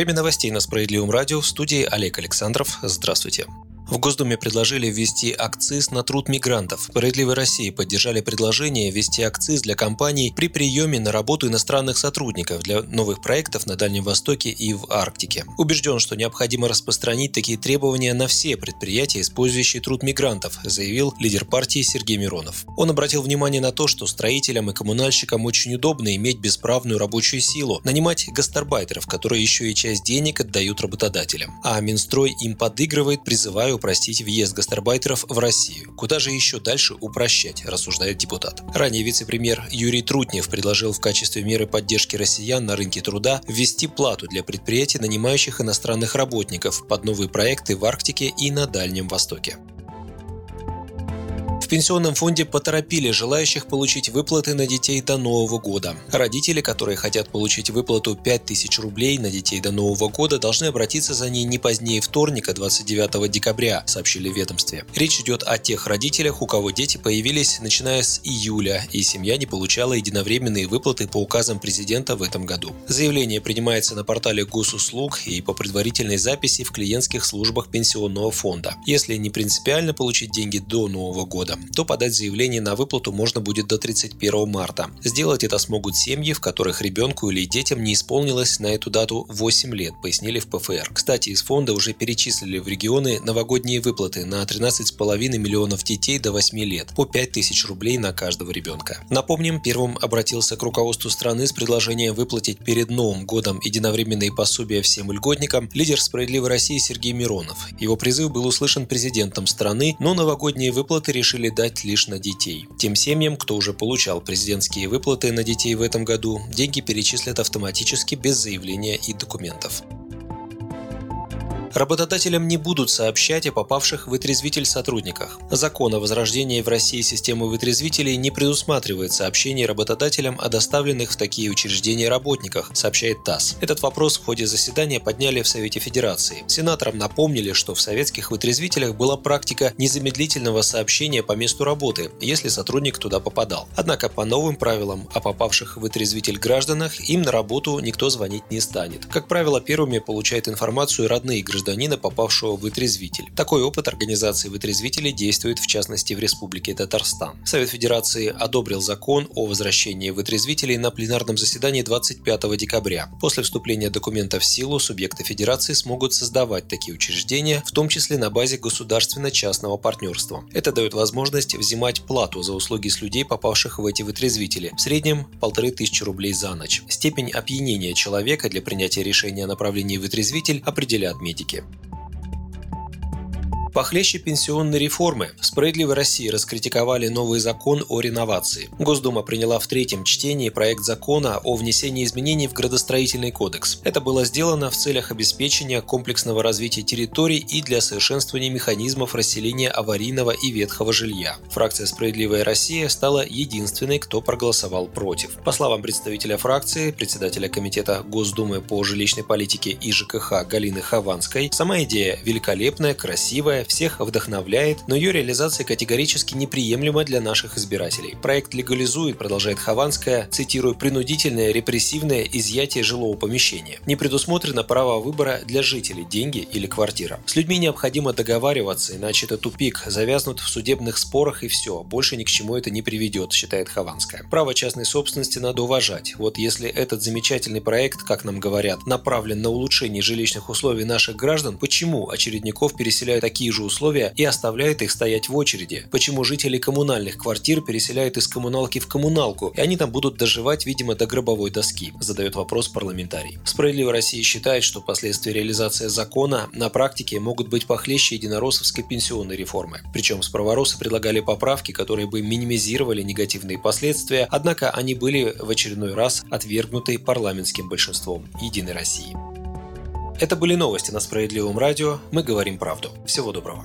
Время новостей на Справедливом радио в студии Олег Александров. Здравствуйте. В Госдуме предложили ввести акциз на труд мигрантов. Справедливой России поддержали предложение ввести акциз для компаний при приеме на работу иностранных сотрудников для новых проектов на Дальнем Востоке и в Арктике. Убежден, что необходимо распространить такие требования на все предприятия, использующие труд мигрантов, заявил лидер партии Сергей Миронов. Он обратил внимание на то, что строителям и коммунальщикам очень удобно иметь бесправную рабочую силу, нанимать гастарбайтеров, которые еще и часть денег отдают работодателям. А Минстрой им подыгрывает, призывая упростить въезд гастарбайтеров в Россию. Куда же еще дальше упрощать, рассуждает депутат. Ранее вице-премьер Юрий Трутнев предложил в качестве меры поддержки россиян на рынке труда ввести плату для предприятий, нанимающих иностранных работников под новые проекты в Арктике и на Дальнем Востоке пенсионном фонде поторопили желающих получить выплаты на детей до Нового года. Родители, которые хотят получить выплату 5000 рублей на детей до Нового года, должны обратиться за ней не позднее вторника, 29 декабря, сообщили в ведомстве. Речь идет о тех родителях, у кого дети появились начиная с июля, и семья не получала единовременные выплаты по указам президента в этом году. Заявление принимается на портале госуслуг и по предварительной записи в клиентских службах пенсионного фонда. Если не принципиально получить деньги до Нового года, то подать заявление на выплату можно будет до 31 марта. Сделать это смогут семьи, в которых ребенку или детям не исполнилось на эту дату 8 лет, пояснили в ПФР. Кстати, из фонда уже перечислили в регионы новогодние выплаты на 13,5 миллионов детей до 8 лет, по 5 тысяч рублей на каждого ребенка. Напомним, первым обратился к руководству страны с предложением выплатить перед Новым годом единовременные пособия всем льготникам лидер «Справедливой России» Сергей Миронов. Его призыв был услышан президентом страны, но новогодние выплаты решили дать лишь на детей. Тем семьям, кто уже получал президентские выплаты на детей в этом году, деньги перечислят автоматически без заявления и документов. Работодателям не будут сообщать о попавших в вытрезвитель сотрудниках. Закон о возрождении в России системы вытрезвителей не предусматривает сообщений работодателям о доставленных в такие учреждения работниках, сообщает ТАСС. Этот вопрос в ходе заседания подняли в Совете Федерации. Сенаторам напомнили, что в советских вытрезвителях была практика незамедлительного сообщения по месту работы, если сотрудник туда попадал. Однако по новым правилам о попавших в вытрезвитель гражданах им на работу никто звонить не станет. Как правило, первыми получают информацию родные граждане гражданина, попавшего в вытрезвитель. Такой опыт организации вытрезвителей действует в частности в Республике Татарстан. Совет Федерации одобрил закон о возвращении вытрезвителей на пленарном заседании 25 декабря. После вступления документа в силу субъекты Федерации смогут создавать такие учреждения, в том числе на базе государственно-частного партнерства. Это дает возможность взимать плату за услуги с людей, попавших в эти вытрезвители, в среднем полторы тысячи рублей за ночь. Степень опьянения человека для принятия решения о направлении в вытрезвитель определят медики ekip. Похлеще пенсионной реформы. В «Справедливой России» раскритиковали новый закон о реновации. Госдума приняла в третьем чтении проект закона о внесении изменений в градостроительный кодекс. Это было сделано в целях обеспечения комплексного развития территорий и для совершенствования механизмов расселения аварийного и ветхого жилья. Фракция «Справедливая Россия» стала единственной, кто проголосовал против. По словам представителя фракции, председателя Комитета Госдумы по жилищной политике и ЖКХ Галины Хованской, сама идея великолепная, красивая, всех вдохновляет, но ее реализация категорически неприемлема для наших избирателей. Проект легализует, продолжает Хованская, цитирую, принудительное репрессивное изъятие жилого помещения. Не предусмотрено право выбора для жителей, деньги или квартира. С людьми необходимо договариваться, иначе это тупик, завязнут в судебных спорах и все, больше ни к чему это не приведет, считает Хованская. Право частной собственности надо уважать. Вот если этот замечательный проект, как нам говорят, направлен на улучшение жилищных условий наших граждан, почему очередников переселяют такие такие условия и оставляет их стоять в очереди. Почему жители коммунальных квартир переселяют из коммуналки в коммуналку, и они там будут доживать, видимо, до гробовой доски, задает вопрос парламентарий. Справедливая Россия считает, что последствия реализации закона на практике могут быть похлеще единороссовской пенсионной реформы. Причем справоросы предлагали поправки, которые бы минимизировали негативные последствия, однако они были в очередной раз отвергнуты парламентским большинством Единой России. Это были новости на Справедливом радио. Мы говорим правду. Всего доброго.